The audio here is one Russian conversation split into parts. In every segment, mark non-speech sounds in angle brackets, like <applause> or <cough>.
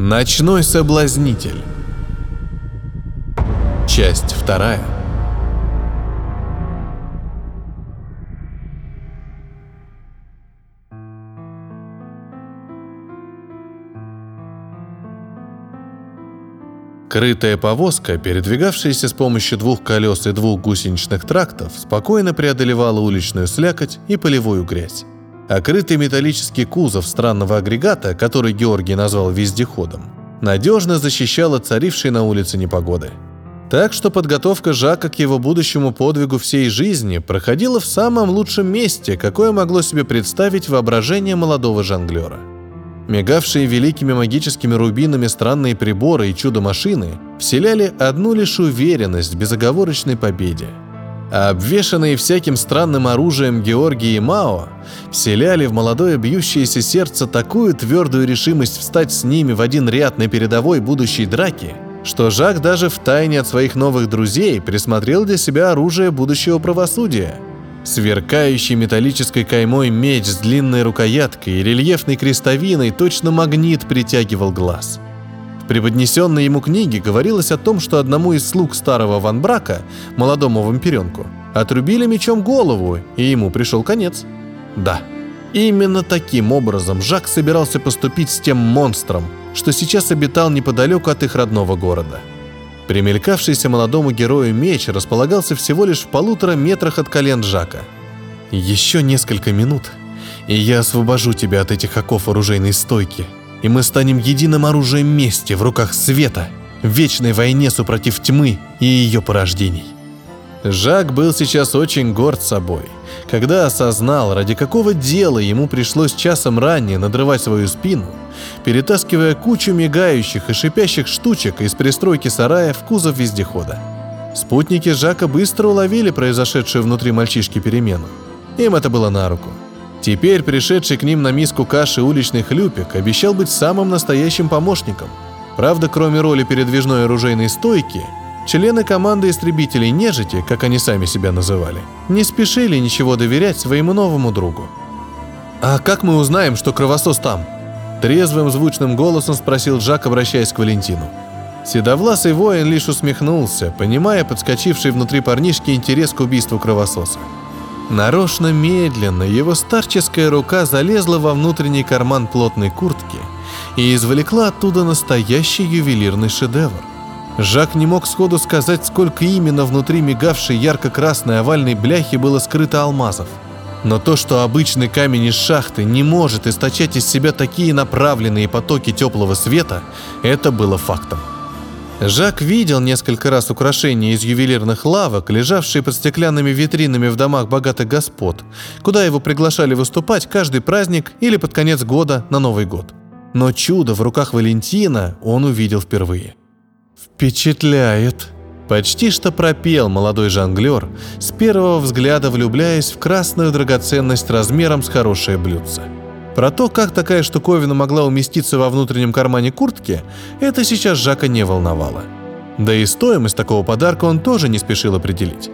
Ночной соблазнитель. Часть вторая. Крытая повозка, передвигавшаяся с помощью двух колес и двух гусеничных трактов, спокойно преодолевала уличную слякоть и полевую грязь. Окрытый металлический кузов странного агрегата, который Георгий назвал вездеходом, надежно защищал от царившей на улице непогоды. Так что подготовка Жака к его будущему подвигу всей жизни проходила в самом лучшем месте, какое могло себе представить воображение молодого жонглера. Мигавшие великими магическими рубинами странные приборы и чудо-машины вселяли одну лишь уверенность в безоговорочной победе – а обвешанные всяким странным оружием Георгий и Мао вселяли в молодое бьющееся сердце такую твердую решимость встать с ними в один ряд на передовой будущей драки, что Жак даже в тайне от своих новых друзей присмотрел для себя оружие будущего правосудия. Сверкающий металлической каймой меч с длинной рукояткой и рельефной крестовиной точно магнит притягивал глаз – преподнесенной ему книге говорилось о том, что одному из слуг старого Ван Брака, молодому вампиренку, отрубили мечом голову, и ему пришел конец. Да, именно таким образом Жак собирался поступить с тем монстром, что сейчас обитал неподалеку от их родного города. Примелькавшийся молодому герою меч располагался всего лишь в полутора метрах от колен Жака. «Еще несколько минут, и я освобожу тебя от этих оков оружейной стойки», и мы станем единым оружием мести в руках света, в вечной войне супротив тьмы и ее порождений. Жак был сейчас очень горд собой, когда осознал, ради какого дела ему пришлось часом ранее надрывать свою спину, перетаскивая кучу мигающих и шипящих штучек из пристройки сарая в кузов вездехода. Спутники Жака быстро уловили произошедшую внутри мальчишки перемену. Им это было на руку – Теперь пришедший к ним на миску каши уличный хлюпик обещал быть самым настоящим помощником. Правда, кроме роли передвижной оружейной стойки, члены команды истребителей нежити, как они сами себя называли, не спешили ничего доверять своему новому другу. «А как мы узнаем, что кровосос там?» Трезвым звучным голосом спросил Джак, обращаясь к Валентину. Седовласый воин лишь усмехнулся, понимая подскочивший внутри парнишки интерес к убийству кровососа. Нарочно медленно его старческая рука залезла во внутренний карман плотной куртки и извлекла оттуда настоящий ювелирный шедевр. Жак не мог сходу сказать, сколько именно внутри мигавшей ярко-красной овальной бляхи было скрыто алмазов. Но то, что обычный камень из шахты не может источать из себя такие направленные потоки теплого света, это было фактом. Жак видел несколько раз украшения из ювелирных лавок, лежавшие под стеклянными витринами в домах богатых господ, куда его приглашали выступать каждый праздник или под конец года на Новый год. Но чудо в руках Валентина он увидел впервые. «Впечатляет!» Почти что пропел молодой жонглер, с первого взгляда влюбляясь в красную драгоценность размером с хорошее блюдце – про то, как такая штуковина могла уместиться во внутреннем кармане куртки, это сейчас Жака не волновало. Да и стоимость такого подарка он тоже не спешил определить.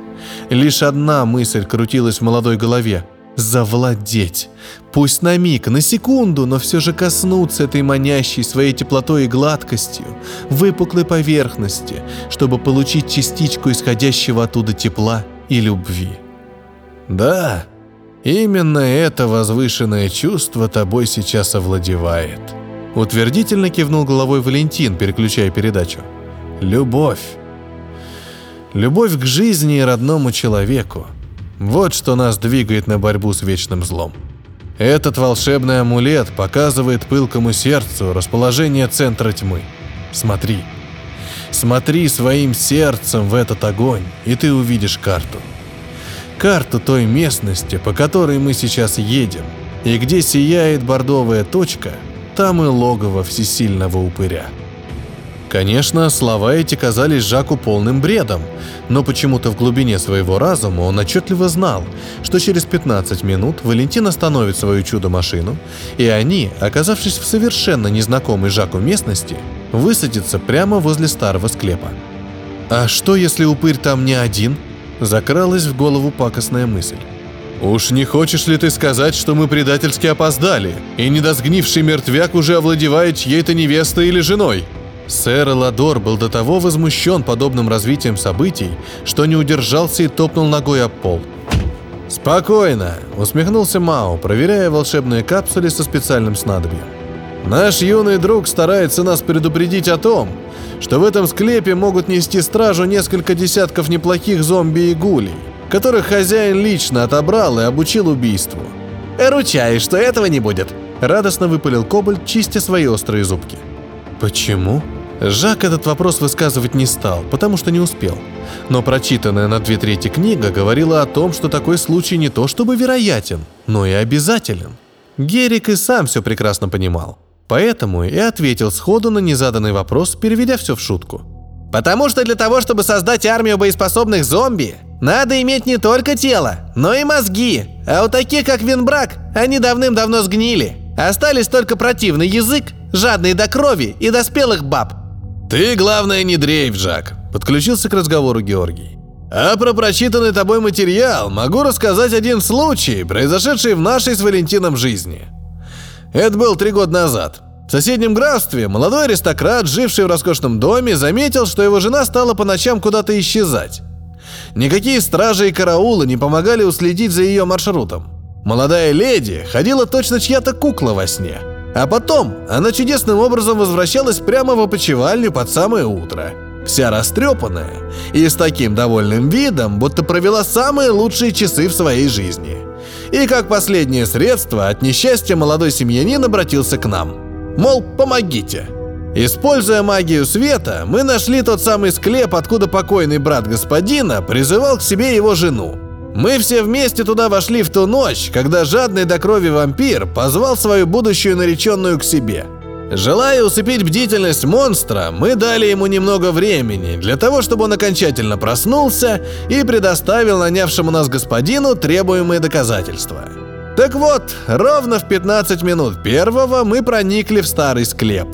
Лишь одна мысль крутилась в молодой голове – завладеть. Пусть на миг, на секунду, но все же коснуться этой манящей своей теплотой и гладкостью, выпуклой поверхности, чтобы получить частичку исходящего оттуда тепла и любви. Да, Именно это возвышенное чувство тобой сейчас овладевает. Утвердительно кивнул головой Валентин, переключая передачу. Любовь. Любовь к жизни и родному человеку. Вот что нас двигает на борьбу с вечным злом. Этот волшебный амулет показывает пылкому сердцу расположение центра тьмы. Смотри. Смотри своим сердцем в этот огонь, и ты увидишь карту карту той местности, по которой мы сейчас едем, и где сияет бордовая точка, там и логово всесильного упыря. Конечно, слова эти казались Жаку полным бредом, но почему-то в глубине своего разума он отчетливо знал, что через 15 минут Валентин остановит свою чудо-машину, и они, оказавшись в совершенно незнакомой Жаку местности, высадятся прямо возле старого склепа. А что, если упырь там не один – Закралась в голову пакостная мысль. «Уж не хочешь ли ты сказать, что мы предательски опоздали, и недосгнивший мертвяк уже овладевает чьей-то невестой или женой?» Сэр Эладор был до того возмущен подобным развитием событий, что не удержался и топнул ногой об пол. «Спокойно», — усмехнулся Мао, проверяя волшебные капсули со специальным снадобьем. «Наш юный друг старается нас предупредить о том, что в этом склепе могут нести стражу несколько десятков неплохих зомби и гулей, которых хозяин лично отобрал и обучил убийству. «Ручаюсь, что этого не будет», — радостно выпалил Кобальт, чистя свои острые зубки. «Почему?» Жак этот вопрос высказывать не стал, потому что не успел. Но прочитанная на две трети книга говорила о том, что такой случай не то чтобы вероятен, но и обязателен. Герик и сам все прекрасно понимал. Поэтому и ответил сходу на незаданный вопрос, переведя все в шутку. «Потому что для того, чтобы создать армию боеспособных зомби, надо иметь не только тело, но и мозги. А у таких, как Винбрак, они давным-давно сгнили. Остались только противный язык, жадный до крови и до спелых баб. «Ты, главное, не дрейф, Жак», — подключился к разговору Георгий. «А про прочитанный тобой материал могу рассказать один случай, произошедший в нашей с Валентином жизни. Это был три года назад. В соседнем графстве молодой аристократ, живший в роскошном доме, заметил, что его жена стала по ночам куда-то исчезать. Никакие стражи и караулы не помогали уследить за ее маршрутом. Молодая леди ходила точно чья-то кукла во сне — а потом она чудесным образом возвращалась прямо в опочивальню под самое утро. Вся растрепанная и с таким довольным видом, будто провела самые лучшие часы в своей жизни. И как последнее средство от несчастья молодой семьянин обратился к нам. Мол, помогите. Используя магию света, мы нашли тот самый склеп, откуда покойный брат господина призывал к себе его жену. Мы все вместе туда вошли в ту ночь, когда жадный до крови вампир позвал свою будущую нареченную к себе. Желая усыпить бдительность монстра, мы дали ему немного времени для того, чтобы он окончательно проснулся и предоставил нанявшему нас господину требуемые доказательства. Так вот, ровно в 15 минут первого мы проникли в старый склеп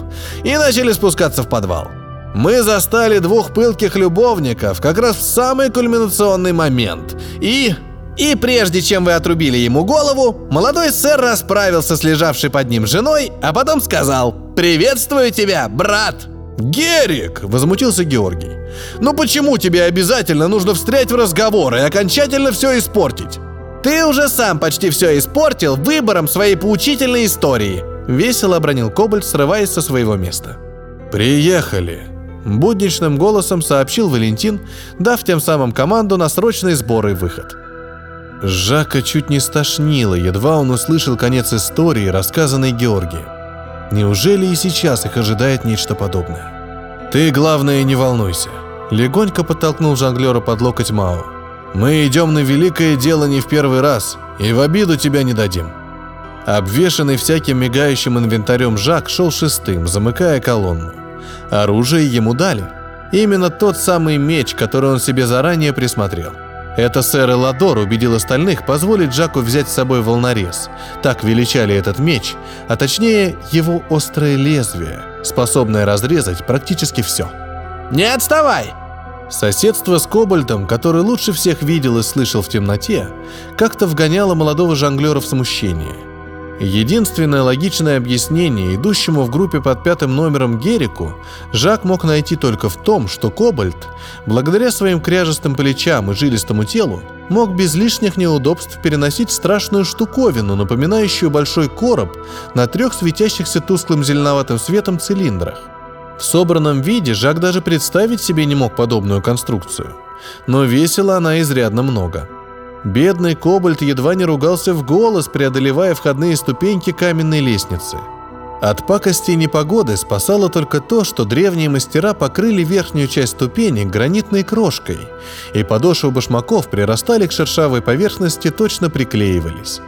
и начали спускаться в подвал. Мы застали двух пылких любовников как раз в самый кульминационный момент. И... И прежде чем вы отрубили ему голову, молодой сэр расправился с лежавшей под ним женой, а потом сказал «Приветствую тебя, брат!» «Герик!» – возмутился Георгий. «Ну почему тебе обязательно нужно встрять в разговор и окончательно все испортить?» «Ты уже сам почти все испортил выбором своей поучительной истории», – весело обронил Кобальт, срываясь со своего места. «Приехали», Будничным голосом сообщил Валентин, дав тем самым команду на срочный сбор и выход. Жака чуть не стошнило, едва он услышал конец истории, рассказанной Георгием. Неужели и сейчас их ожидает нечто подобное? «Ты, главное, не волнуйся», — легонько подтолкнул жонглера под локоть Мао. «Мы идем на великое дело не в первый раз, и в обиду тебя не дадим». Обвешанный всяким мигающим инвентарем Жак шел шестым, замыкая колонну. Оружие ему дали. Именно тот самый меч, который он себе заранее присмотрел. Это сэр Эладор убедил остальных позволить Джаку взять с собой волнорез. Так величали этот меч, а точнее его острое лезвие, способное разрезать практически все. «Не отставай!» Соседство с Кобальтом, который лучше всех видел и слышал в темноте, как-то вгоняло молодого жонглера в смущение – Единственное логичное объяснение идущему в группе под пятым номером Герику Жак мог найти только в том, что Кобальт, благодаря своим кряжестым плечам и жилистому телу, мог без лишних неудобств переносить страшную штуковину, напоминающую большой короб на трех светящихся тусклым зеленоватым светом цилиндрах. В собранном виде Жак даже представить себе не мог подобную конструкцию, но весила она изрядно много – Бедный Кобальт едва не ругался в голос, преодолевая входные ступеньки каменной лестницы. От пакости и непогоды спасало только то, что древние мастера покрыли верхнюю часть ступенек гранитной крошкой, и подошвы башмаков прирастали к шершавой поверхности, точно приклеивались.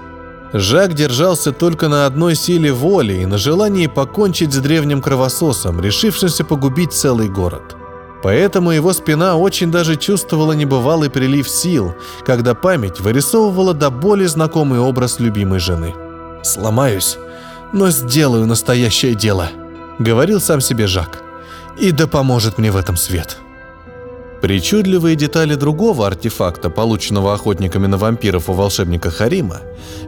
Жак держался только на одной силе воли и на желании покончить с древним кровососом, решившимся погубить целый город – Поэтому его спина очень даже чувствовала небывалый прилив сил, когда память вырисовывала до боли знакомый образ любимой жены. «Сломаюсь, но сделаю настоящее дело», — говорил сам себе Жак. «И да поможет мне в этом свет». Причудливые детали другого артефакта, полученного охотниками на вампиров у волшебника Харима,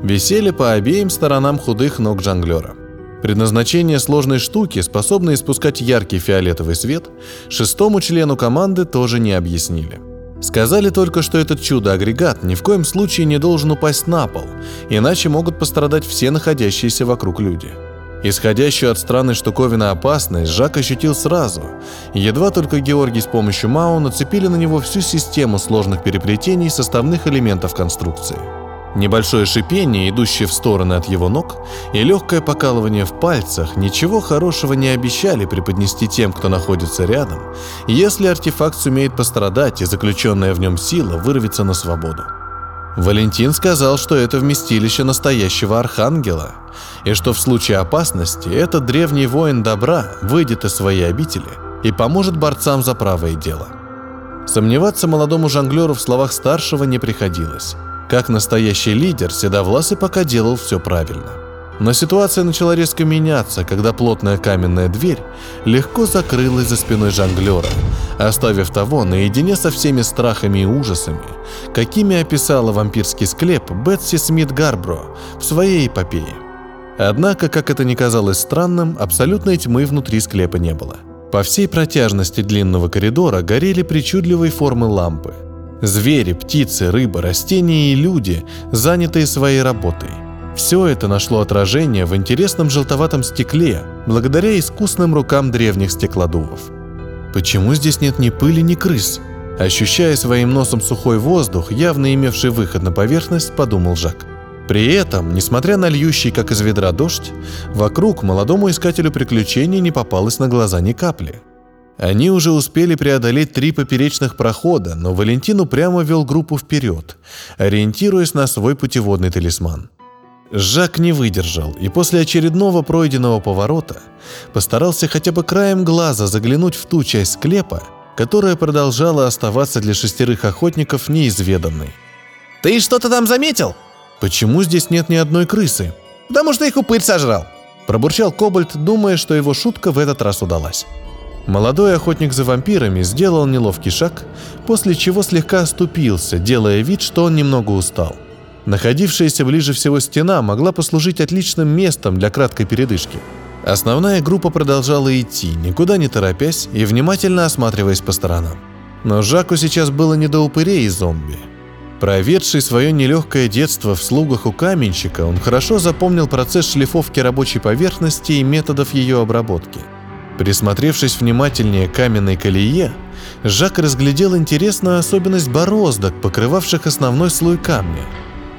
висели по обеим сторонам худых ног жонглера. Предназначение сложной штуки, способной испускать яркий фиолетовый свет, шестому члену команды тоже не объяснили. Сказали только, что этот чудо-агрегат ни в коем случае не должен упасть на пол, иначе могут пострадать все находящиеся вокруг люди – Исходящую от странной штуковины опасность Жак ощутил сразу. Едва только Георгий с помощью Мао нацепили на него всю систему сложных переплетений составных элементов конструкции. Небольшое шипение, идущее в стороны от его ног, и легкое покалывание в пальцах ничего хорошего не обещали преподнести тем, кто находится рядом, если артефакт сумеет пострадать и заключенная в нем сила вырвется на свободу. Валентин сказал, что это вместилище настоящего архангела, и что в случае опасности этот древний воин добра выйдет из своей обители и поможет борцам за правое дело. Сомневаться молодому жонглеру в словах старшего не приходилось. Как настоящий лидер, Седовласый пока делал все правильно. Но ситуация начала резко меняться, когда плотная каменная дверь легко закрылась за спиной жонглера, оставив того наедине со всеми страхами и ужасами, какими описала вампирский склеп Бетси Смит Гарбро в своей эпопее. Однако, как это ни казалось странным, абсолютной тьмы внутри склепа не было. По всей протяжности длинного коридора горели причудливой формы лампы. Звери, птицы, рыбы, растения и люди, занятые своей работой. Все это нашло отражение в интересном желтоватом стекле, благодаря искусным рукам древних стеклодувов. Почему здесь нет ни пыли, ни крыс? Ощущая своим носом сухой воздух, явно имевший выход на поверхность, подумал Жак. При этом, несмотря на льющий как из ведра дождь, вокруг молодому искателю приключений не попалось на глаза ни капли. Они уже успели преодолеть три поперечных прохода, но Валентин упрямо вел группу вперед, ориентируясь на свой путеводный талисман. Жак не выдержал и после очередного пройденного поворота постарался хотя бы краем глаза заглянуть в ту часть склепа, которая продолжала оставаться для шестерых охотников неизведанной. «Ты что-то там заметил?» «Почему здесь нет ни одной крысы?» «Потому что их упырь сожрал», Пробурчал Кобальт, думая, что его шутка в этот раз удалась. Молодой охотник за вампирами сделал неловкий шаг, после чего слегка оступился, делая вид, что он немного устал. Находившаяся ближе всего стена могла послужить отличным местом для краткой передышки. Основная группа продолжала идти, никуда не торопясь и внимательно осматриваясь по сторонам. Но Жаку сейчас было не до упырей и зомби. Проведший свое нелегкое детство в слугах у каменщика, он хорошо запомнил процесс шлифовки рабочей поверхности и методов ее обработки. Присмотревшись внимательнее к каменной колее, Жак разглядел интересную особенность бороздок, покрывавших основной слой камня –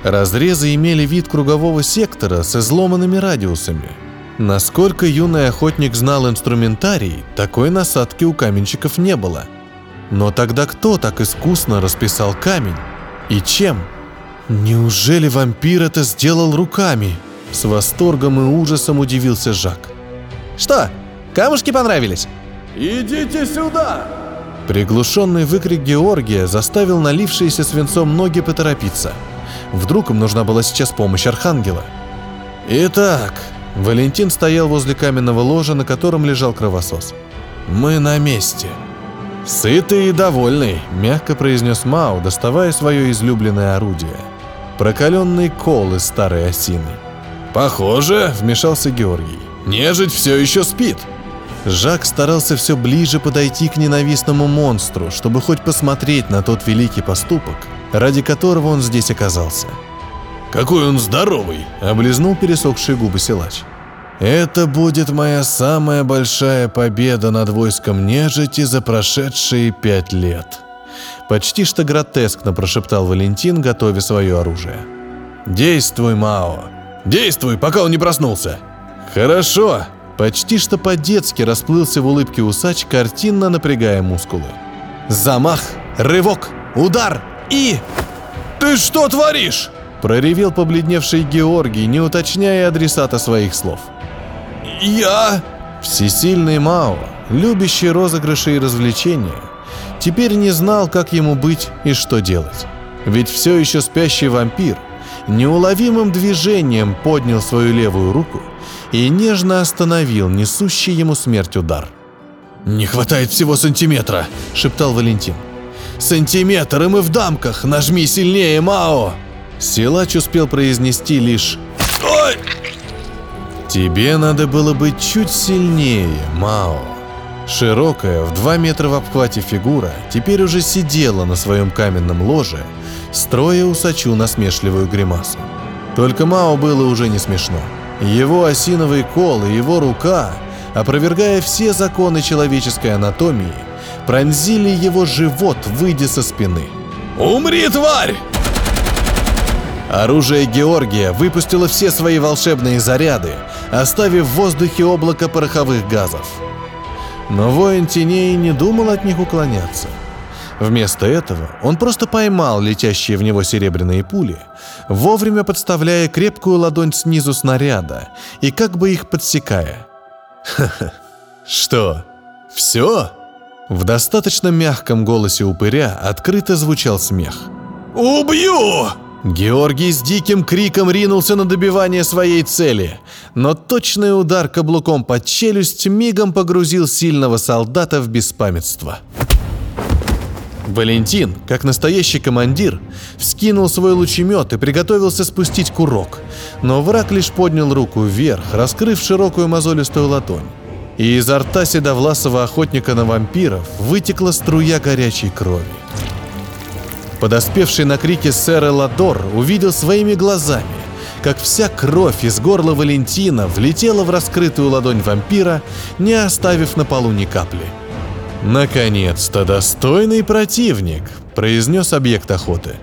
Разрезы имели вид кругового сектора с изломанными радиусами. Насколько юный охотник знал инструментарий, такой насадки у каменщиков не было. Но тогда кто так искусно расписал камень? И чем? Неужели вампир это сделал руками? С восторгом и ужасом удивился Жак. «Что, камушки понравились?» «Идите сюда!» Приглушенный выкрик Георгия заставил налившиеся свинцом ноги поторопиться – Вдруг им нужна была сейчас помощь Архангела. Итак, Валентин стоял возле каменного ложа, на котором лежал кровосос. «Мы на месте». «Сытый и довольный», — мягко произнес Мао, доставая свое излюбленное орудие. Прокаленный кол из старой осины. «Похоже», — вмешался Георгий, — «нежить все еще спит». Жак старался все ближе подойти к ненавистному монстру, чтобы хоть посмотреть на тот великий поступок, ради которого он здесь оказался. «Какой он здоровый!» – облизнул пересохшие губы силач. «Это будет моя самая большая победа над войском нежити за прошедшие пять лет», – почти что гротескно прошептал Валентин, готовя свое оружие. «Действуй, Мао! Действуй, пока он не проснулся!» «Хорошо!» Почти что по-детски расплылся в улыбке усач, картинно напрягая мускулы. «Замах! Рывок! Удар!» и... «Ты что творишь?» – проревел побледневший Георгий, не уточняя адресата своих слов. «Я...» Всесильный Мао, любящий розыгрыши и развлечения, теперь не знал, как ему быть и что делать. Ведь все еще спящий вампир неуловимым движением поднял свою левую руку и нежно остановил несущий ему смерть удар. «Не хватает всего сантиметра!» – шептал Валентин. Сантиметр, и мы в дамках! Нажми сильнее, Мао!» Силач успел произнести лишь «Ой!» «Тебе надо было быть чуть сильнее, Мао!» Широкая, в два метра в обхвате фигура, теперь уже сидела на своем каменном ложе, строя усачу насмешливую гримасу. Только Мао было уже не смешно. Его осиновый кол и его рука, опровергая все законы человеческой анатомии, пронзили его живот, выйдя со спины. «Умри, тварь!» Оружие Георгия выпустило все свои волшебные заряды, оставив в воздухе облако пороховых газов. Но воин теней не думал от них уклоняться. Вместо этого он просто поймал летящие в него серебряные пули, вовремя подставляя крепкую ладонь снизу снаряда и как бы их подсекая. «Ха-ха, <laughs> что, все?» В достаточно мягком голосе упыря открыто звучал смех. «Убью!» Георгий с диким криком ринулся на добивание своей цели, но точный удар каблуком под челюсть мигом погрузил сильного солдата в беспамятство. Валентин, как настоящий командир, вскинул свой лучемет и приготовился спустить курок, но враг лишь поднял руку вверх, раскрыв широкую мозолистую ладонь. И изо рта седовласого охотника на вампиров вытекла струя горячей крови. Подоспевший на крики сэра Ладор увидел своими глазами, как вся кровь из горла Валентина влетела в раскрытую ладонь вампира, не оставив на полу ни капли. «Наконец-то достойный противник», — произнес объект охоты.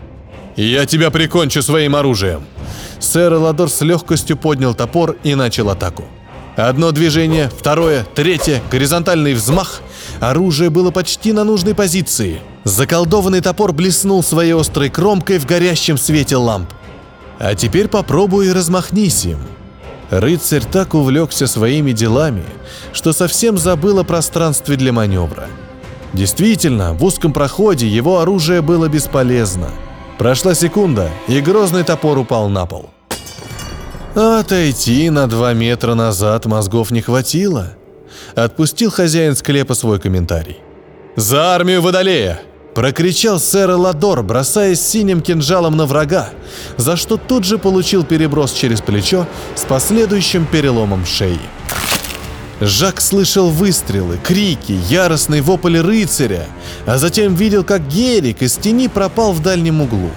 «Я тебя прикончу своим оружием!» Сэр Ладор с легкостью поднял топор и начал атаку. Одно движение, второе, третье, горизонтальный взмах. Оружие было почти на нужной позиции. Заколдованный топор блеснул своей острой кромкой в горящем свете ламп. А теперь попробуй размахнись им. Рыцарь так увлекся своими делами, что совсем забыл о пространстве для маневра. Действительно, в узком проходе его оружие было бесполезно. Прошла секунда, и грозный топор упал на пол. Отойти на два метра назад мозгов не хватило. Отпустил хозяин склепа свой комментарий. «За армию Водолея!» Прокричал сэр Ладор, бросаясь синим кинжалом на врага, за что тут же получил переброс через плечо с последующим переломом шеи. Жак слышал выстрелы, крики, яростный вопль рыцаря, а затем видел, как Герик из тени пропал в дальнем углу.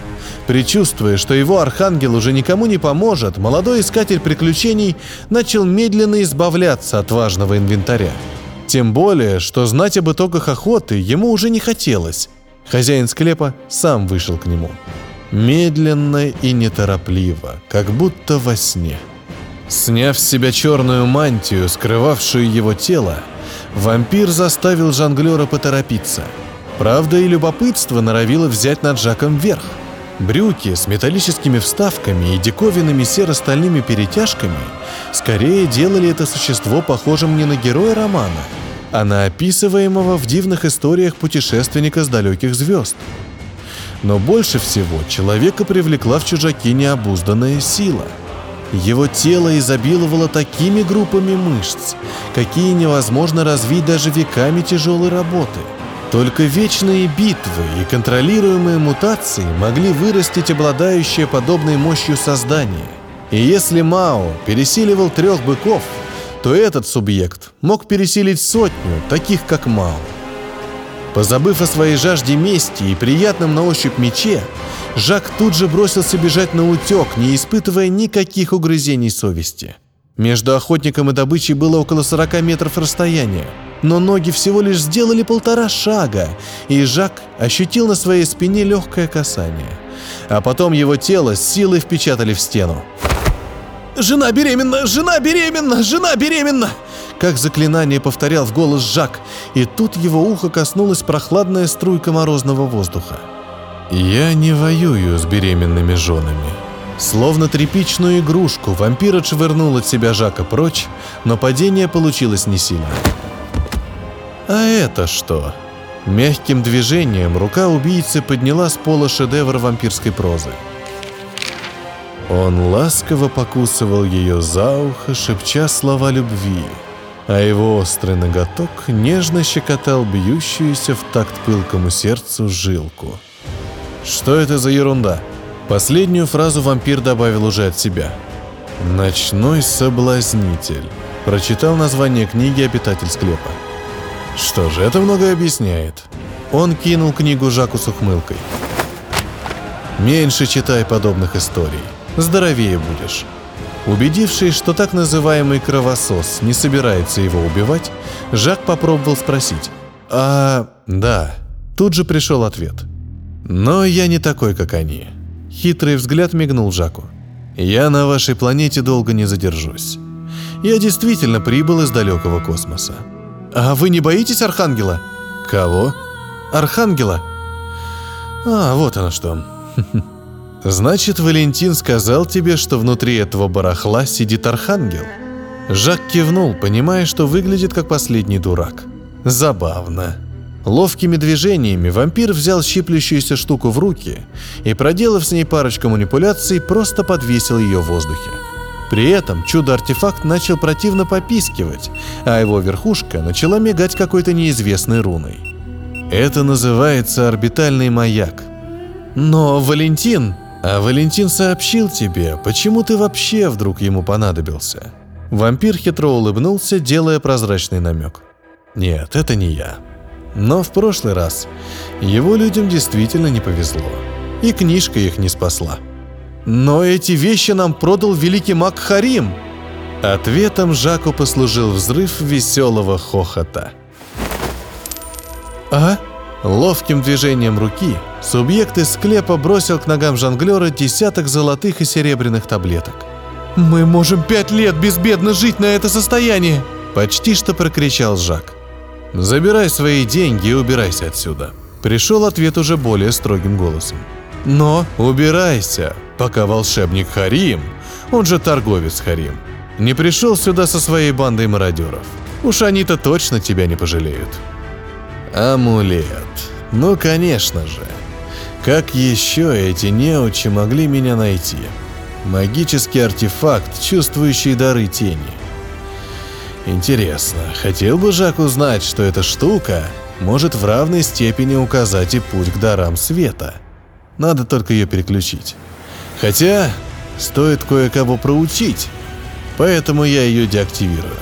Причувствуя, что его архангел уже никому не поможет, молодой искатель приключений начал медленно избавляться от важного инвентаря. Тем более, что знать об итогах охоты ему уже не хотелось. Хозяин склепа сам вышел к нему. Медленно и неторопливо, как будто во сне. Сняв с себя черную мантию, скрывавшую его тело, вампир заставил жонглера поторопиться. Правда и любопытство норовило взять над Жаком верх – Брюки с металлическими вставками и диковинными серо-стальными перетяжками скорее делали это существо похожим не на героя романа, а на описываемого в дивных историях путешественника с далеких звезд. Но больше всего человека привлекла в чужаке необузданная сила. Его тело изобиловало такими группами мышц, какие невозможно развить даже веками тяжелой работы – только вечные битвы и контролируемые мутации могли вырастить обладающее подобной мощью создание. И если Мао пересиливал трех быков, то этот субъект мог пересилить сотню, таких как Мао. Позабыв о своей жажде мести и приятном на ощупь мече, Жак тут же бросился бежать на утек, не испытывая никаких угрызений совести. Между охотником и добычей было около 40 метров расстояния – но ноги всего лишь сделали полтора шага, и Жак ощутил на своей спине легкое касание. А потом его тело с силой впечатали в стену. «Жена беременна! Жена беременна! Жена беременна!» Как заклинание повторял в голос Жак, и тут его ухо коснулась прохладная струйка морозного воздуха. «Я не воюю с беременными женами», Словно тряпичную игрушку, вампир отшвырнул от себя Жака прочь, но падение получилось не сильно. А это что? Мягким движением рука убийцы подняла с пола шедевр вампирской прозы. Он ласково покусывал ее за ухо, шепча слова любви. а его острый ноготок нежно щекотал бьющуюся в такт пылкому сердцу жилку. «Что это за ерунда?» Последнюю фразу вампир добавил уже от себя. «Ночной соблазнитель». Прочитал название книги обитатель склепа. Что же, это многое объясняет. Он кинул книгу Жаку с ухмылкой. Меньше читай подобных историй. Здоровее будешь. Убедившись, что так называемый кровосос не собирается его убивать, Жак попробовал спросить. «А, да». Тут же пришел ответ. «Но я не такой, как они». Хитрый взгляд мигнул Жаку. «Я на вашей планете долго не задержусь. Я действительно прибыл из далекого космоса. А вы не боитесь Архангела? Кого? Архангела. А, вот оно что. <laughs> Значит, Валентин сказал тебе, что внутри этого барахла сидит Архангел? Жак кивнул, понимая, что выглядит как последний дурак. Забавно. Ловкими движениями вампир взял щиплющуюся штуку в руки и, проделав с ней парочку манипуляций, просто подвесил ее в воздухе. При этом чудо-артефакт начал противно попискивать, а его верхушка начала мигать какой-то неизвестной руной. Это называется орбитальный маяк. Но Валентин... А Валентин сообщил тебе, почему ты вообще вдруг ему понадобился. Вампир хитро улыбнулся, делая прозрачный намек. Нет, это не я. Но в прошлый раз его людям действительно не повезло. И книжка их не спасла. «Но эти вещи нам продал великий маг Харим!» Ответом Жаку послужил взрыв веселого хохота. «А?» Ловким движением руки субъект из склепа бросил к ногам жонглера десяток золотых и серебряных таблеток. «Мы можем пять лет безбедно жить на это состояние!» Почти что прокричал Жак. «Забирай свои деньги и убирайся отсюда». Пришел ответ уже более строгим голосом. «Но убирайся, пока волшебник Харим, он же торговец Харим, не пришел сюда со своей бандой мародеров. Уж они-то точно тебя не пожалеют. Амулет. Ну, конечно же. Как еще эти неучи могли меня найти? Магический артефакт, чувствующий дары тени. Интересно, хотел бы Жак узнать, что эта штука может в равной степени указать и путь к дарам света. Надо только ее переключить. Хотя, стоит кое-кого проучить, поэтому я ее деактивирую.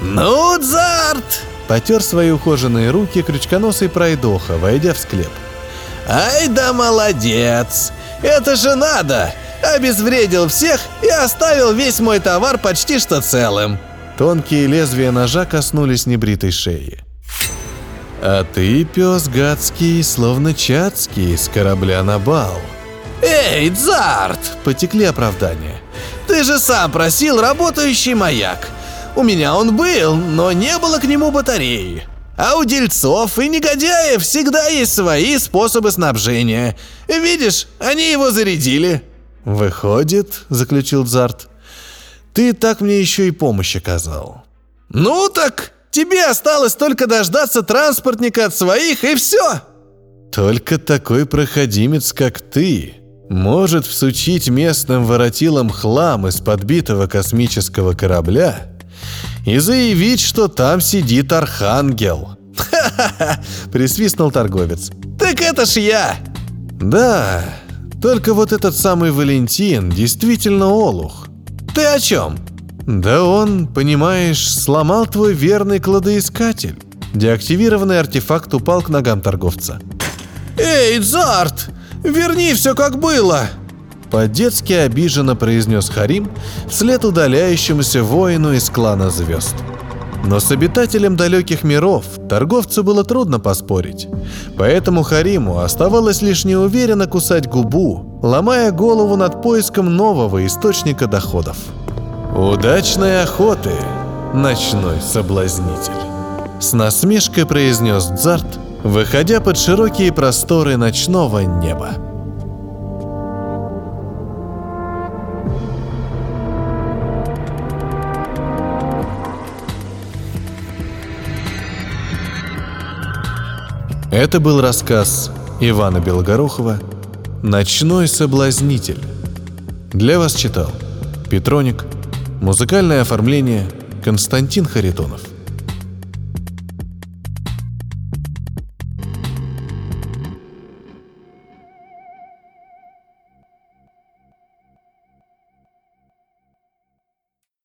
«Ну, Дзарт!» – потер свои ухоженные руки крючконосый пройдоха, войдя в склеп. «Ай да молодец! Это же надо! Обезвредил всех и оставил весь мой товар почти что целым!» Тонкие лезвия ножа коснулись небритой шеи. А ты, пес гадский, словно чацкий, с корабля на бал. «Эй, Дзарт!» – потекли оправдания. «Ты же сам просил работающий маяк. У меня он был, но не было к нему батареи. А у дельцов и негодяев всегда есть свои способы снабжения. Видишь, они его зарядили». «Выходит», – заключил Дзарт, – «ты так мне еще и помощь оказал». «Ну так, Тебе осталось только дождаться транспортника от своих, и все!» «Только такой проходимец, как ты, может всучить местным воротилам хлам из подбитого космического корабля и заявить, что там сидит архангел». «Ха-ха-ха!» – присвистнул торговец. «Так это ж я!» «Да, только вот этот самый Валентин действительно олух». «Ты о чем?» Да он, понимаешь, сломал твой верный кладоискатель. Деактивированный артефакт упал к ногам торговца. «Эй, Дзарт, верни все как было!» По-детски обиженно произнес Харим вслед удаляющемуся воину из клана звезд. Но с обитателем далеких миров торговцу было трудно поспорить. Поэтому Хариму оставалось лишь неуверенно кусать губу, ломая голову над поиском нового источника доходов. «Удачной охоты, ночной соблазнитель!» С насмешкой произнес Дзарт, выходя под широкие просторы ночного неба. Это был рассказ Ивана Белогорохова «Ночной соблазнитель». Для вас читал Петроник Музыкальное оформление Константин Харитонов.